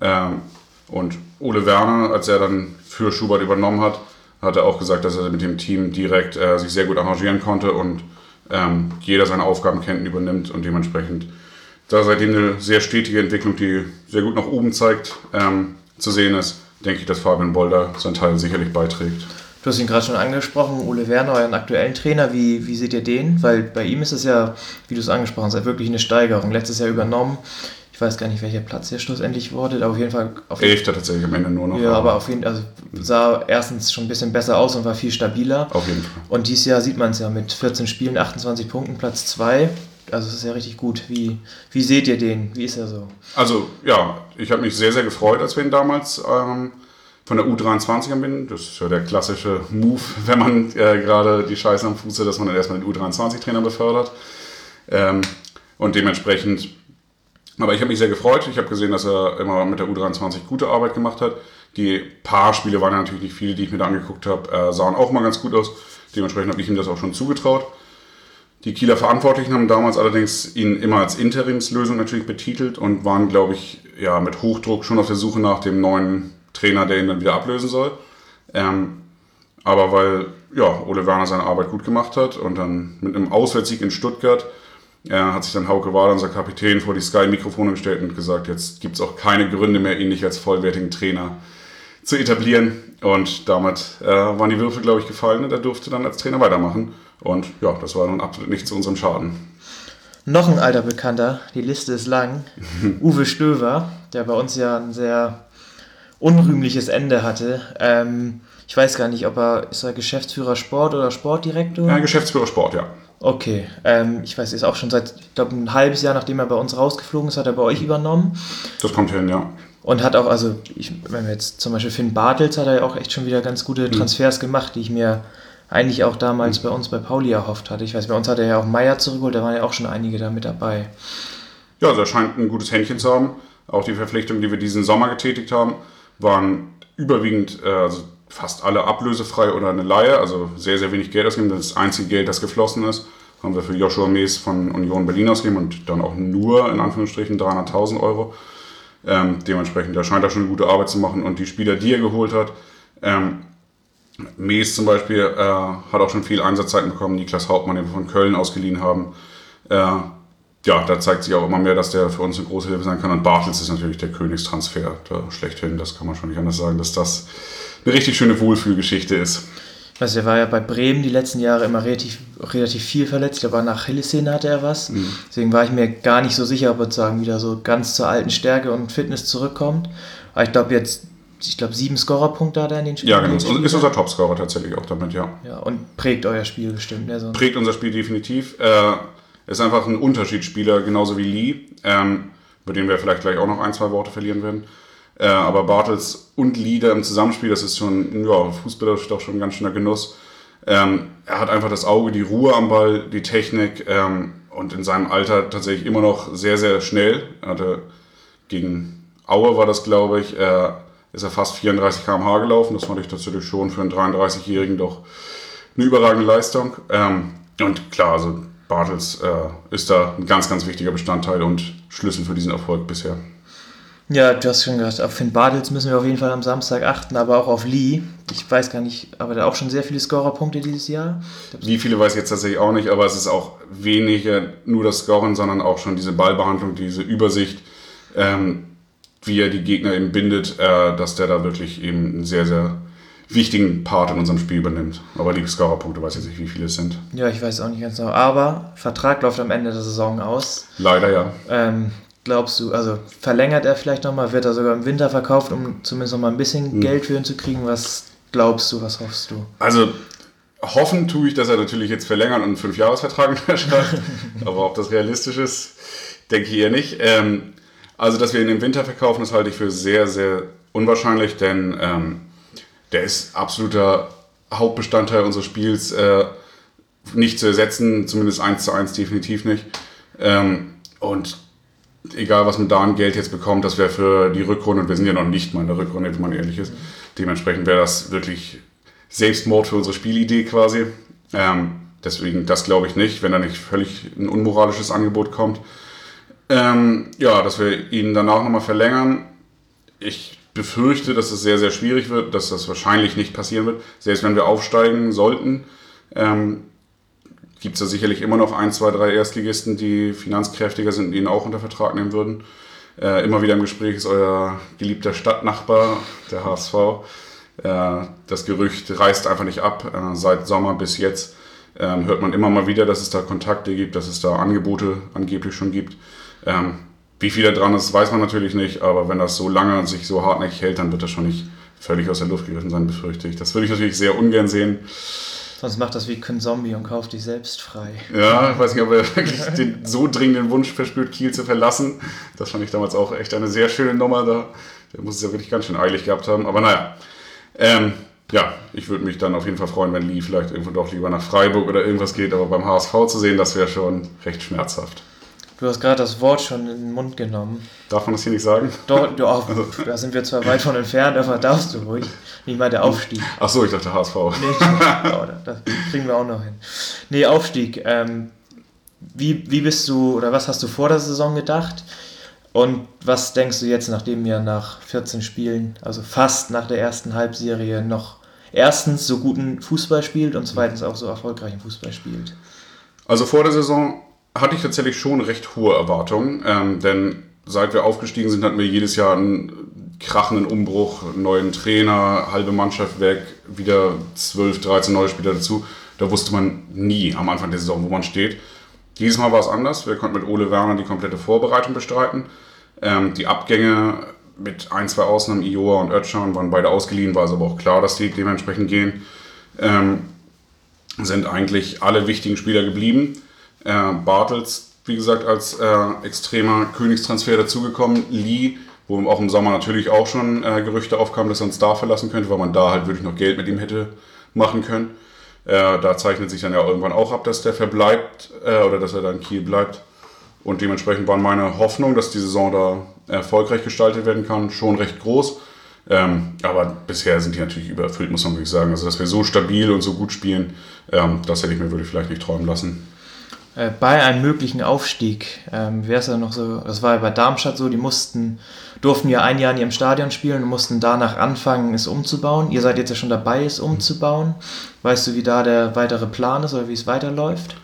Speaker 2: Ähm, und Ole Werner, als er dann für Schubert übernommen hat, hat er auch gesagt, dass er mit dem Team direkt äh, sich sehr gut arrangieren konnte und ähm, jeder seine Aufgaben kennt und übernimmt und dementsprechend da seitdem eine sehr stetige Entwicklung, die sehr gut nach oben zeigt, ähm, zu sehen ist, denke ich, dass Fabian Bolder seinen Teil sicherlich beiträgt.
Speaker 1: Du hast ihn gerade schon angesprochen, Ole Werner, euren aktuellen Trainer. Wie, wie seht ihr den? Weil bei ihm ist es ja, wie du es angesprochen hast, wirklich eine Steigerung. Letztes Jahr übernommen. Ich weiß gar nicht, welcher Platz der schlussendlich wurde, aber auf jeden Fall. Auf
Speaker 2: Elfter tatsächlich am Ende nur noch.
Speaker 1: Ja, aber auf jeden Fall also sah erstens schon ein bisschen besser aus und war viel stabiler.
Speaker 2: Auf jeden Fall.
Speaker 1: Und dieses Jahr sieht man es ja mit 14 Spielen, 28 Punkten, Platz 2. Also es ist ja richtig gut. Wie, wie seht ihr den? Wie ist er so?
Speaker 2: Also ja, ich habe mich sehr, sehr gefreut, als wir ihn damals ähm, von der U23 haben bin. Das ist ja der klassische Move, <laughs> wenn man äh, gerade die Scheiße am Fuße, dass man dann erstmal den U23-Trainer befördert. Ähm, und dementsprechend, aber ich habe mich sehr gefreut. Ich habe gesehen, dass er immer mit der U23 gute Arbeit gemacht hat. Die paar Spiele waren ja natürlich nicht viele, die ich mir da angeguckt habe, äh, sahen auch mal ganz gut aus. Dementsprechend habe ich ihm das auch schon zugetraut. Die Kieler Verantwortlichen haben damals allerdings ihn immer als Interimslösung natürlich betitelt und waren, glaube ich, ja, mit Hochdruck schon auf der Suche nach dem neuen Trainer, der ihn dann wieder ablösen soll. Ähm, aber weil ja, Ole Werner seine Arbeit gut gemacht hat und dann mit einem Auswärtssieg in Stuttgart äh, hat sich dann Hauke Wader, unser Kapitän, vor die Sky-Mikrofone gestellt und gesagt, jetzt gibt es auch keine Gründe mehr, ihn nicht als vollwertigen Trainer zu etablieren. Und damit äh, waren die Würfel, glaube ich, gefallen und er durfte dann als Trainer weitermachen. Und ja, das war nun absolut nicht zu unserem Schaden.
Speaker 1: Noch ein alter Bekannter, die Liste ist lang. <laughs> Uwe Stöver, der bei uns ja ein sehr unrühmliches Ende hatte. Ähm, ich weiß gar nicht, ob er, ist er Geschäftsführer Sport oder Sportdirektor?
Speaker 2: Ja, Geschäftsführer Sport, ja.
Speaker 1: Okay, ähm, ich weiß, ist auch schon seit, ich glaube, ein halbes Jahr, nachdem er bei uns rausgeflogen ist, hat er bei euch übernommen.
Speaker 2: Das kommt hin, ja.
Speaker 1: Und hat auch, also, ich, wenn wir jetzt zum Beispiel Finn Bartels hat er ja auch echt schon wieder ganz gute Transfers gemacht, die ich mir eigentlich auch damals bei uns bei Pauli erhofft hatte. Ich weiß, bei uns hat er ja auch Meier zurückgeholt, da waren ja auch schon einige da mit dabei.
Speaker 2: Ja, also er scheint ein gutes Händchen zu haben. Auch die Verpflichtungen, die wir diesen Sommer getätigt haben, waren überwiegend, äh, also fast alle ablösefrei oder eine Laie, also sehr, sehr wenig Geld ausgegeben. Das einzige Geld, das geflossen ist, haben wir für Joshua Mees von Union Berlin ausgegeben und dann auch nur in Anführungsstrichen 300.000 Euro. Ähm, dementsprechend, da scheint er schon eine gute Arbeit zu machen und die Spieler, die er geholt hat, ähm, Mees zum Beispiel äh, hat auch schon viel Einsatzzeiten bekommen. Niklas Hauptmann, den wir von Köln ausgeliehen haben. Äh, ja, da zeigt sich auch immer mehr, dass der für uns eine große Hilfe sein kann. Und Bartels ist natürlich der Königstransfer da schlechthin. Das kann man schon nicht anders sagen, dass das eine richtig schöne Wohlfühlgeschichte ist.
Speaker 1: Also er war ja bei Bremen die letzten Jahre immer relativ, relativ viel verletzt. Aber nach Achillessehne hatte er was. Deswegen war ich mir gar nicht so sicher, ob er sozusagen wieder so ganz zur alten Stärke und Fitness zurückkommt. Aber ich glaube jetzt ich glaube, sieben Scorerpunkte hat er in den
Speaker 2: Spielen. Ja, genau. Und ist unser Topscorer tatsächlich auch damit, ja.
Speaker 1: Ja, und prägt euer Spiel bestimmt. Ne?
Speaker 2: Prägt unser Spiel definitiv. Äh, ist einfach ein Unterschiedsspieler, genauso wie Lee, ähm, über den wir vielleicht gleich auch noch ein, zwei Worte verlieren werden. Äh, aber Bartels und Lee da im Zusammenspiel, das ist schon, ja, fußballerisch doch schon ein ganz schöner Genuss. Ähm, er hat einfach das Auge, die Ruhe am Ball, die Technik ähm, und in seinem Alter tatsächlich immer noch sehr, sehr schnell. Er hatte gegen Aue war das, glaube ich, äh, ist er fast 34 km/h gelaufen. Das fand ich tatsächlich schon für einen 33-Jährigen doch eine überragende Leistung. Ähm, und klar, also Bartels äh, ist da ein ganz, ganz wichtiger Bestandteil und Schlüssel für diesen Erfolg bisher.
Speaker 1: Ja, du hast schon gesagt, auf Finn Bartels müssen wir auf jeden Fall am Samstag achten, aber auch auf Lee. Ich weiß gar nicht, aber der auch schon sehr viele Scorerpunkte dieses Jahr.
Speaker 2: Wie viele weiß ich jetzt tatsächlich auch nicht, aber es ist auch weniger nur das Scoren, sondern auch schon diese Ballbehandlung, diese Übersicht, ähm, wie er die Gegner eben bindet, äh, dass der da wirklich eben einen sehr, sehr wichtigen Part in unserem Spiel übernimmt. Aber die Scorerpunkte weiß ich jetzt nicht, wie viele es sind.
Speaker 1: Ja, ich weiß auch nicht ganz genau. Aber Vertrag läuft am Ende der Saison aus.
Speaker 2: Leider ja.
Speaker 1: Ähm, glaubst du, also verlängert er vielleicht nochmal, wird er sogar im Winter verkauft, um zumindest nochmal ein bisschen hm. Geld für ihn zu kriegen? Was glaubst du, was hoffst du?
Speaker 2: Also hoffen tue ich, dass er natürlich jetzt verlängert und einen Fünfjahresvertrag <laughs> unterschreibt. Aber ob das realistisch ist, denke ich eher nicht. Ähm, also, dass wir ihn im Winter verkaufen, das halte ich für sehr, sehr unwahrscheinlich, denn ähm, der ist absoluter Hauptbestandteil unseres Spiels. Äh, nicht zu ersetzen, zumindest eins zu eins definitiv nicht. Ähm, und egal was man da an Geld jetzt bekommt, das wäre für die Rückrunde, und wir sind ja noch nicht mal in der Rückrunde, wenn man ehrlich ist, dementsprechend wäre das wirklich Selbstmord für unsere Spielidee quasi. Ähm, deswegen, das glaube ich nicht, wenn da nicht völlig ein unmoralisches Angebot kommt. Ähm, ja, dass wir ihn danach nochmal verlängern. Ich befürchte, dass es sehr, sehr schwierig wird, dass das wahrscheinlich nicht passieren wird. Selbst wenn wir aufsteigen sollten, ähm, gibt es da sicherlich immer noch ein, zwei, drei Erstligisten, die finanzkräftiger sind und ihn auch unter Vertrag nehmen würden. Äh, immer wieder im Gespräch ist euer geliebter Stadtnachbar, der HSV. Äh, das Gerücht reißt einfach nicht ab. Äh, seit Sommer bis jetzt ähm, hört man immer mal wieder, dass es da Kontakte gibt, dass es da Angebote angeblich schon gibt. Ähm, wie viel da dran ist, weiß man natürlich nicht, aber wenn das so lange und sich so hartnäckig hält, dann wird das schon nicht völlig aus der Luft gegriffen sein, befürchte ich. Das würde ich natürlich sehr ungern sehen.
Speaker 1: Sonst macht das wie Kun Zombie und kauft dich selbst frei.
Speaker 2: Ja, ich weiß nicht, ob er wirklich <laughs> den so dringenden Wunsch verspürt, Kiel zu verlassen. Das fand ich damals auch echt eine sehr schöne Nummer da. Der muss es ja wirklich ganz schön eilig gehabt haben. Aber naja, ähm, ja, ich würde mich dann auf jeden Fall freuen, wenn Lee vielleicht irgendwo doch lieber nach Freiburg oder irgendwas geht. Aber beim HSV zu sehen, das wäre schon recht schmerzhaft.
Speaker 1: Du hast gerade das Wort schon in den Mund genommen.
Speaker 2: Darf man das hier nicht sagen?
Speaker 1: Doch, du auch, da sind wir zwar weit von entfernt, aber darfst du ruhig. Nicht mal der Aufstieg.
Speaker 2: Ach so, ich dachte HSV.
Speaker 1: Nee, das kriegen wir auch noch hin. Nee, Aufstieg. Ähm, wie, wie bist du, oder was hast du vor der Saison gedacht? Und was denkst du jetzt, nachdem ihr nach 14 Spielen, also fast nach der ersten Halbserie, noch erstens so guten Fußball spielt und zweitens auch so erfolgreichen Fußball spielt?
Speaker 2: Also vor der Saison hatte ich tatsächlich schon recht hohe Erwartungen, ähm, denn seit wir aufgestiegen sind, hatten wir jedes Jahr einen krachenden Umbruch, einen neuen Trainer, halbe Mannschaft weg, wieder 12, 13 neue Spieler dazu. Da wusste man nie am Anfang der Saison, wo man steht. Dieses Mal war es anders. Wir konnten mit Ole Werner die komplette Vorbereitung bestreiten. Ähm, die Abgänge mit ein, zwei Ausnahmen, Ioa und Özcan, waren beide ausgeliehen, war es aber auch klar, dass die dementsprechend gehen. Ähm, sind eigentlich alle wichtigen Spieler geblieben. Äh, Bartels, wie gesagt, als äh, extremer Königstransfer dazugekommen. Lee, wo auch im Sommer natürlich auch schon äh, Gerüchte aufkamen, dass er uns da verlassen könnte, weil man da halt wirklich noch Geld mit ihm hätte machen können. Äh, da zeichnet sich dann ja irgendwann auch ab, dass der verbleibt oder dass er dann Kiel bleibt. Und dementsprechend war meine Hoffnung, dass die Saison da erfolgreich gestaltet werden kann, schon recht groß. Ähm, aber bisher sind die natürlich übererfüllt, muss man wirklich sagen. Also, dass wir so stabil und so gut spielen, ähm, das hätte ich mir wirklich vielleicht nicht träumen lassen.
Speaker 1: Äh, bei einem möglichen Aufstieg ähm, wäre es ja noch so, das war ja bei Darmstadt so, die mussten, durften ja ein Jahr in ihrem Stadion spielen und mussten danach anfangen, es umzubauen. Ihr seid jetzt ja schon dabei, es umzubauen. Weißt du, wie da der weitere Plan ist oder wie es weiterläuft?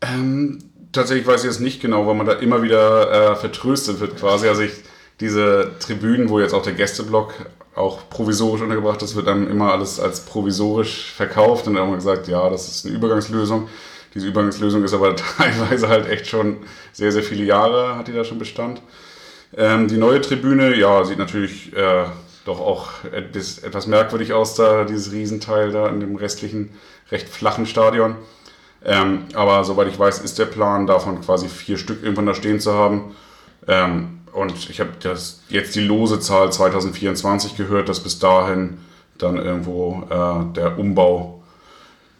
Speaker 2: Ähm, tatsächlich weiß ich jetzt nicht genau, weil man da immer wieder äh, vertröstet wird quasi. Also ich, diese Tribünen, wo jetzt auch der Gästeblock auch provisorisch untergebracht ist, wird dann immer alles als provisorisch verkauft und dann haben wir gesagt, ja, das ist eine Übergangslösung. Diese Übergangslösung ist aber <laughs> teilweise halt echt schon sehr, sehr viele Jahre hat die da schon Bestand. Ähm, die neue Tribüne, ja, sieht natürlich äh, doch auch etwas merkwürdig aus, da dieses Riesenteil da in dem restlichen, recht flachen Stadion. Ähm, aber soweit ich weiß, ist der Plan, davon quasi vier Stück irgendwann da stehen zu haben. Ähm, und ich habe jetzt die lose Zahl 2024 gehört, dass bis dahin dann irgendwo äh, der Umbau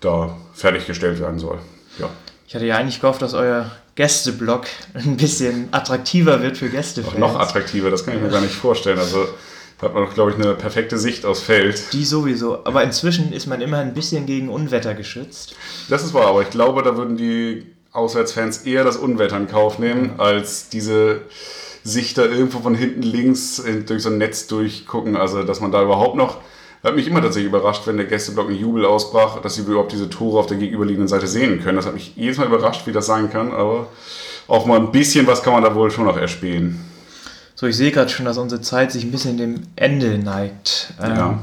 Speaker 2: da fertiggestellt werden soll. Ja.
Speaker 1: Ich hatte ja eigentlich gehofft, dass euer Gästeblock ein bisschen attraktiver wird für Gästefans.
Speaker 2: noch attraktiver, das kann ich mir gar nicht vorstellen. Also hat man doch, glaube ich, eine perfekte Sicht aufs Feld.
Speaker 1: Die sowieso. Aber inzwischen ist man immer ein bisschen gegen Unwetter geschützt.
Speaker 2: Das ist wahr, aber ich glaube, da würden die Auswärtsfans eher das Unwetter in Kauf nehmen, mhm. als diese Sicht da irgendwo von hinten links durch so ein Netz durchgucken. Also, dass man da überhaupt noch. Hat mich immer tatsächlich überrascht, wenn der Gästeblock ein Jubel ausbrach, dass sie überhaupt diese Tore auf der gegenüberliegenden Seite sehen können. Das hat mich jedes Mal überrascht, wie das sein kann, aber auch mal ein bisschen was kann man da wohl schon noch erspähen.
Speaker 1: So, ich sehe gerade schon, dass unsere Zeit sich ein bisschen dem Ende neigt. Ähm, ja.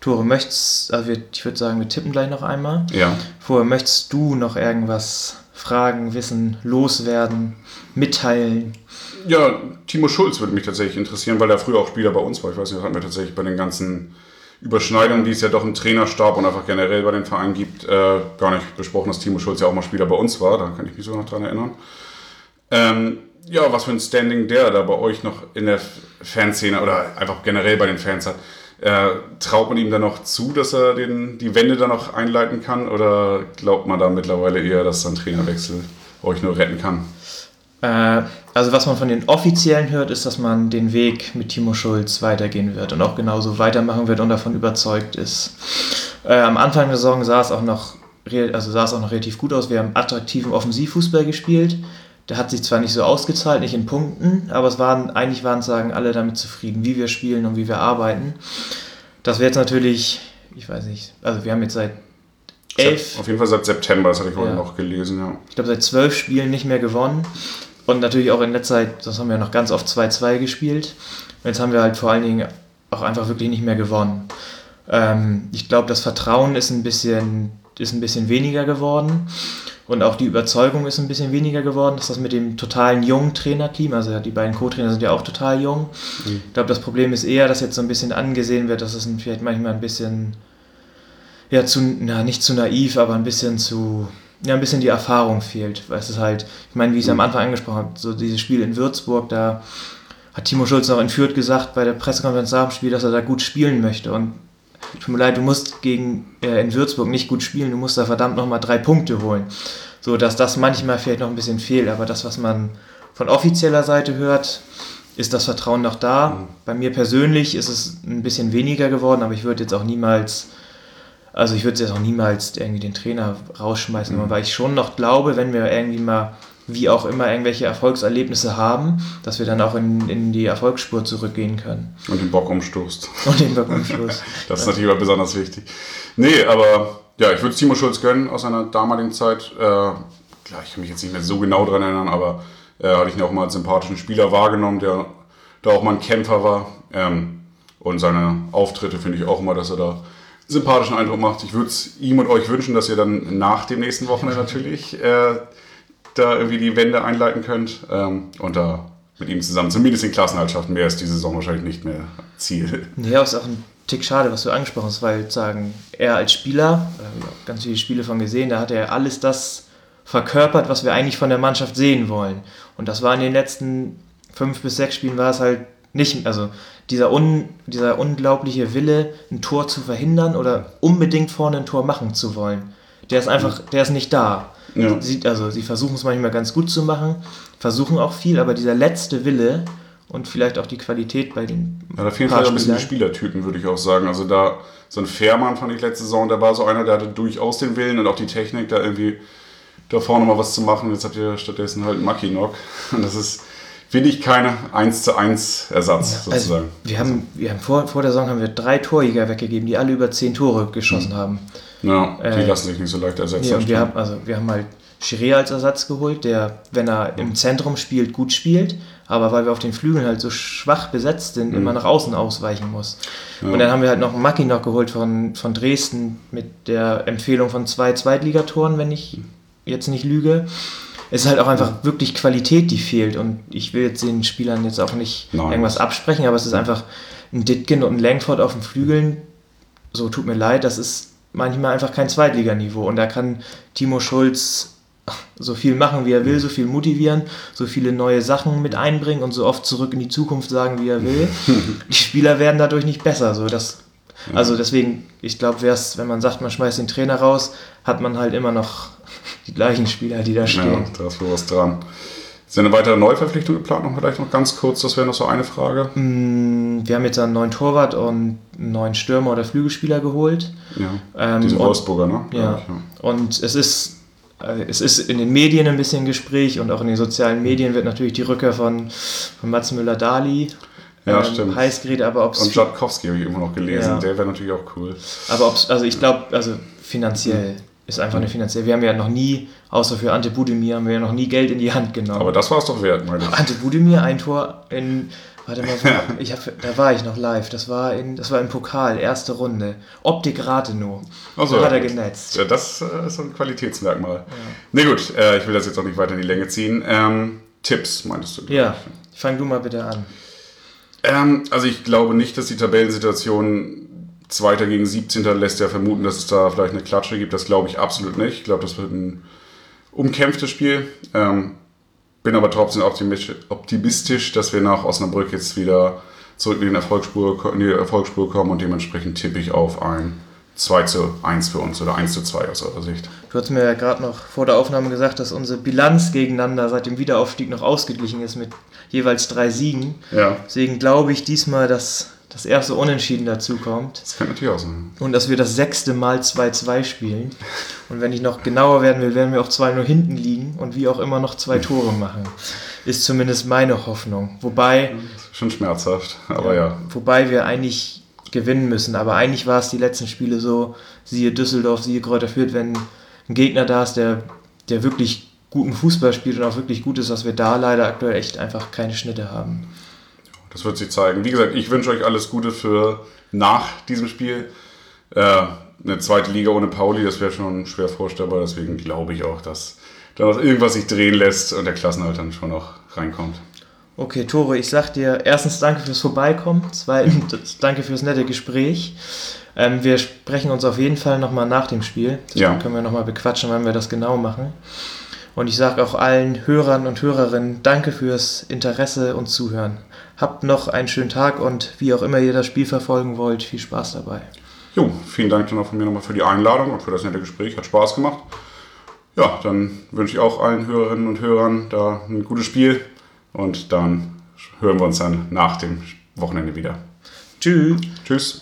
Speaker 1: Tore, möchtest, also ich würde sagen, wir tippen gleich noch einmal.
Speaker 2: Ja.
Speaker 1: Vorher möchtest du noch irgendwas fragen, wissen, loswerden, mitteilen?
Speaker 2: Ja, Timo Schulz würde mich tatsächlich interessieren, weil er früher auch Spieler bei uns war. Ich weiß nicht, das hatten wir tatsächlich bei den ganzen Überschneidungen, die es ja doch im Trainerstab und einfach generell bei den Vereinen gibt, äh, gar nicht besprochen, dass Timo Schulz ja auch mal Spieler bei uns war. Da kann ich mich so noch dran erinnern. Ähm, ja, was für ein Standing der da bei euch noch in der Fanszene oder einfach generell bei den Fans hat. Äh, traut man ihm dann noch zu, dass er den, die Wende dann noch einleiten kann oder glaubt man da mittlerweile eher, dass ein Trainerwechsel euch nur retten kann?
Speaker 1: Äh, also was man von den Offiziellen hört, ist, dass man den Weg mit Timo Schulz weitergehen wird und auch genauso weitermachen wird und davon überzeugt ist. Äh, am Anfang der Saison sah es auch noch also sah es auch noch relativ gut aus. Wir haben attraktiven Offensivfußball gespielt. Der hat sich zwar nicht so ausgezahlt, nicht in Punkten, aber es waren, eigentlich waren sagen alle damit zufrieden, wie wir spielen und wie wir arbeiten. Das wäre jetzt natürlich, ich weiß nicht, also wir haben jetzt seit elf.
Speaker 2: Auf jeden Fall seit September, das hatte ich vorhin ja. noch gelesen, ja.
Speaker 1: Ich glaube, seit zwölf Spielen nicht mehr gewonnen. Und natürlich auch in letzter Zeit, das haben wir noch ganz oft 2-2 gespielt. Und jetzt haben wir halt vor allen Dingen auch einfach wirklich nicht mehr gewonnen. Ähm, ich glaube, das Vertrauen ist ein bisschen, ist ein bisschen weniger geworden. Und auch die Überzeugung ist ein bisschen weniger geworden, dass das mit dem totalen jungen Trainerteam, also die beiden Co-Trainer sind ja auch total jung. Mhm. Ich glaube, das Problem ist eher, dass jetzt so ein bisschen angesehen wird, dass es vielleicht manchmal ein bisschen, ja, zu, na, nicht zu naiv, aber ein bisschen zu, ja, ein bisschen die Erfahrung fehlt. Weil es ist halt, ich meine, wie ich es mhm. am Anfang angesprochen habe, so dieses Spiel in Würzburg, da hat Timo Schulz noch in Fürth gesagt bei der Pressekonferenz nach dem Spiel, dass er da gut spielen möchte. Und tut mir leid, du musst gegen äh, in Würzburg nicht gut spielen, du musst da verdammt nochmal drei Punkte holen. So dass das manchmal vielleicht noch ein bisschen fehlt, aber das, was man von offizieller Seite hört, ist das Vertrauen noch da. Mhm. Bei mir persönlich ist es ein bisschen weniger geworden, aber ich würde jetzt auch niemals, also ich würde jetzt auch niemals irgendwie den Trainer rausschmeißen, mhm. weil ich schon noch glaube, wenn wir irgendwie mal wie auch immer irgendwelche Erfolgserlebnisse haben, dass wir dann auch in, in die Erfolgsspur zurückgehen können.
Speaker 2: Und den Bock umstoßt. <laughs>
Speaker 1: Und den Bock umstoßt. <laughs>
Speaker 2: das ist natürlich besonders wichtig. Nee, aber ja, ich würde Timo Schulz gönnen aus seiner damaligen Zeit. Äh, klar, ich kann mich jetzt nicht mehr so genau daran erinnern, aber äh, hatte ich ihn auch mal als sympathischen Spieler wahrgenommen, der da auch mal ein Kämpfer war. Ähm, und seine Auftritte finde ich auch immer, dass er da sympathischen Eindruck macht. Ich würde es ihm und euch wünschen, dass ihr dann nach dem nächsten Wochenende natürlich äh, da irgendwie die Wende einleiten könnt ähm, und da mit ihm zusammen zumindest den Klassenhalt schaffen. Mehr ist die Saison wahrscheinlich nicht mehr Ziel.
Speaker 1: Ja, ist auch ein Tick schade, was du angesprochen hast, weil sagen, er als Spieler, äh, ganz viele Spiele von gesehen, da hat er alles das verkörpert, was wir eigentlich von der Mannschaft sehen wollen. Und das war in den letzten fünf bis sechs Spielen war es halt nicht, also dieser, un, dieser unglaubliche Wille, ein Tor zu verhindern oder unbedingt vorne ein Tor machen zu wollen. Der ist einfach, der ist nicht da. Ja. Sie, also sie versuchen es manchmal ganz gut zu machen, versuchen auch viel, aber dieser letzte Wille und vielleicht auch die Qualität bei den.
Speaker 2: Ja, da fehlen vielleicht ein bisschen die Spielertypen, würde ich auch sagen. Also da, so ein Fährmann fand ich letzte Saison, der war so einer, der hatte durchaus den Willen und auch die Technik, da irgendwie da vorne mal was zu machen. Jetzt habt ihr stattdessen halt Mackinock. <laughs> Und das ist, finde ich, keine 1 zu 1 Ersatz ja, also sozusagen.
Speaker 1: Also wir haben, wir haben vor, vor der Saison haben wir drei Torjäger weggegeben, die alle über zehn Tore geschossen mhm. haben.
Speaker 2: Ja, die äh, lassen sich nicht so leicht ersetzen.
Speaker 1: Und wir haben, also wir haben halt Chiré als Ersatz geholt, der, wenn er im Zentrum spielt, gut spielt, aber weil wir auf den Flügeln halt so schwach besetzt sind, mhm. immer nach außen ausweichen muss. Ja. Und dann haben wir halt noch Maki noch geholt von, von Dresden mit der Empfehlung von zwei Zweitligatoren, wenn ich jetzt nicht lüge. Es ist halt auch einfach wirklich Qualität, die fehlt. Und ich will jetzt den Spielern jetzt auch nicht
Speaker 2: Nein.
Speaker 1: irgendwas absprechen, aber es ist einfach ein Ditkin und ein Langford auf den Flügeln. So tut mir leid, das ist manchmal einfach kein Zweitliganiveau. Und da kann Timo Schulz so viel machen, wie er will, so viel motivieren, so viele neue Sachen mit einbringen und so oft zurück in die Zukunft sagen, wie er will. <laughs> die Spieler werden dadurch nicht besser. So, das, also deswegen, ich glaube, wenn man sagt, man schmeißt den Trainer raus, hat man halt immer noch die gleichen Spieler, die da
Speaker 2: Ja,
Speaker 1: stehen.
Speaker 2: da ist wohl was dran. Ist eine weitere Neuverpflichtung geplant? Noch vielleicht noch ganz kurz, das wäre noch so eine Frage.
Speaker 1: Mm, Wir haben jetzt einen neuen Torwart und einen neuen Stürmer oder Flügelspieler geholt.
Speaker 2: Ja.
Speaker 1: Ähm,
Speaker 2: Diese
Speaker 1: und-
Speaker 2: Wolfsburger, ne?
Speaker 1: Ja.
Speaker 2: Ich,
Speaker 1: Und es ist, äh, es ist in den Medien ein bisschen Gespräch und auch in den sozialen Medien wird natürlich die Rückkehr von, von Mats Müller-Dali
Speaker 2: Ja, stimmt.
Speaker 1: heiß geredet, aber ob
Speaker 2: Und
Speaker 1: es
Speaker 2: Jatkowski habe ich immer noch gelesen.
Speaker 1: Ja.
Speaker 2: Der wäre natürlich auch cool.
Speaker 1: aber ob's, also ich glaube, also finanziell ist einfach eine finanziell. Wir haben ja noch nie, außer für Ante Budimir, haben wir ja noch nie Geld in die Hand genommen.
Speaker 2: Aber das war es doch wert, meine ich.
Speaker 1: Ante Budimir, ein Tor in, warte mal, ich hab, da war ich noch live, das war in, das war im Pokal, erste Runde. Optik Rathenow.
Speaker 2: Ach so,
Speaker 1: da hat er genetzt.
Speaker 2: Ja, das äh, ist ein Qualitätsmerkmal. Ja. Nee, gut, äh, ich will das jetzt auch nicht weiter in die Länge ziehen. Ähm, Tipps, meintest du?
Speaker 1: Ja, fang du mal bitte an.
Speaker 2: Ähm, also ich glaube nicht, dass die Tabellensituation Zweiter gegen 17. lässt ja vermuten, dass es da vielleicht eine Klatsche gibt. Das glaube ich absolut nicht. Ich glaube, das wird ein umkämpftes Spiel. Ähm, bin aber trotzdem optimistisch, dass wir nach Osnabrück jetzt wieder zurück in, den Erfolgsspur, in die Erfolgsspur kommen und dementsprechend tippe ich auf ein 2 zu 1 für uns oder 1 zu 2 aus eurer Sicht.
Speaker 1: Du hast mir ja gerade noch vor der Aufnahme gesagt, dass unsere Bilanz gegeneinander seit dem Wiederaufstieg noch ausgeglichen ist mit jeweils drei Siegen.
Speaker 2: Ja,
Speaker 1: Deswegen glaube ich diesmal, dass das erste Unentschieden dazu kommt
Speaker 2: das kann natürlich auch sein.
Speaker 1: und dass wir das sechste Mal 2-2 spielen. Und wenn ich noch genauer werden will, werden wir auch 2-0 hinten liegen und wie auch immer noch zwei Tore machen. Ist zumindest meine Hoffnung. Wobei,
Speaker 2: schon schmerzhaft, aber ja.
Speaker 1: wobei wir eigentlich gewinnen müssen. Aber eigentlich war es die letzten Spiele so, siehe Düsseldorf, siehe Kräuter Fürth, wenn ein Gegner da ist, der, der wirklich guten Fußball spielt und auch wirklich gut ist, dass wir da leider aktuell echt einfach keine Schnitte haben.
Speaker 2: Das wird sich zeigen. Wie gesagt, ich wünsche euch alles Gute für nach diesem Spiel. Äh, eine zweite Liga ohne Pauli, das wäre schon schwer vorstellbar. Deswegen glaube ich auch, dass da noch irgendwas sich drehen lässt und der Klassenhalt dann schon noch reinkommt.
Speaker 1: Okay, Tore, ich sag dir erstens danke fürs Vorbeikommen, zweitens <laughs> danke fürs nette Gespräch. Ähm, wir sprechen uns auf jeden Fall nochmal nach dem Spiel. Deswegen
Speaker 2: Ja.
Speaker 1: können wir nochmal bequatschen, wann wir das genau machen. Und ich sage auch allen Hörern und Hörerinnen danke fürs Interesse und Zuhören. Habt noch einen schönen Tag und wie auch immer ihr das Spiel verfolgen wollt, viel Spaß dabei.
Speaker 2: Jo, vielen Dank dann auch von mir nochmal für die Einladung und für das nette Gespräch. Hat Spaß gemacht. Ja, dann wünsche ich auch allen Hörerinnen und Hörern da ein gutes Spiel und dann hören wir uns dann nach dem Wochenende wieder.
Speaker 1: Tschüss.
Speaker 2: Tschüss.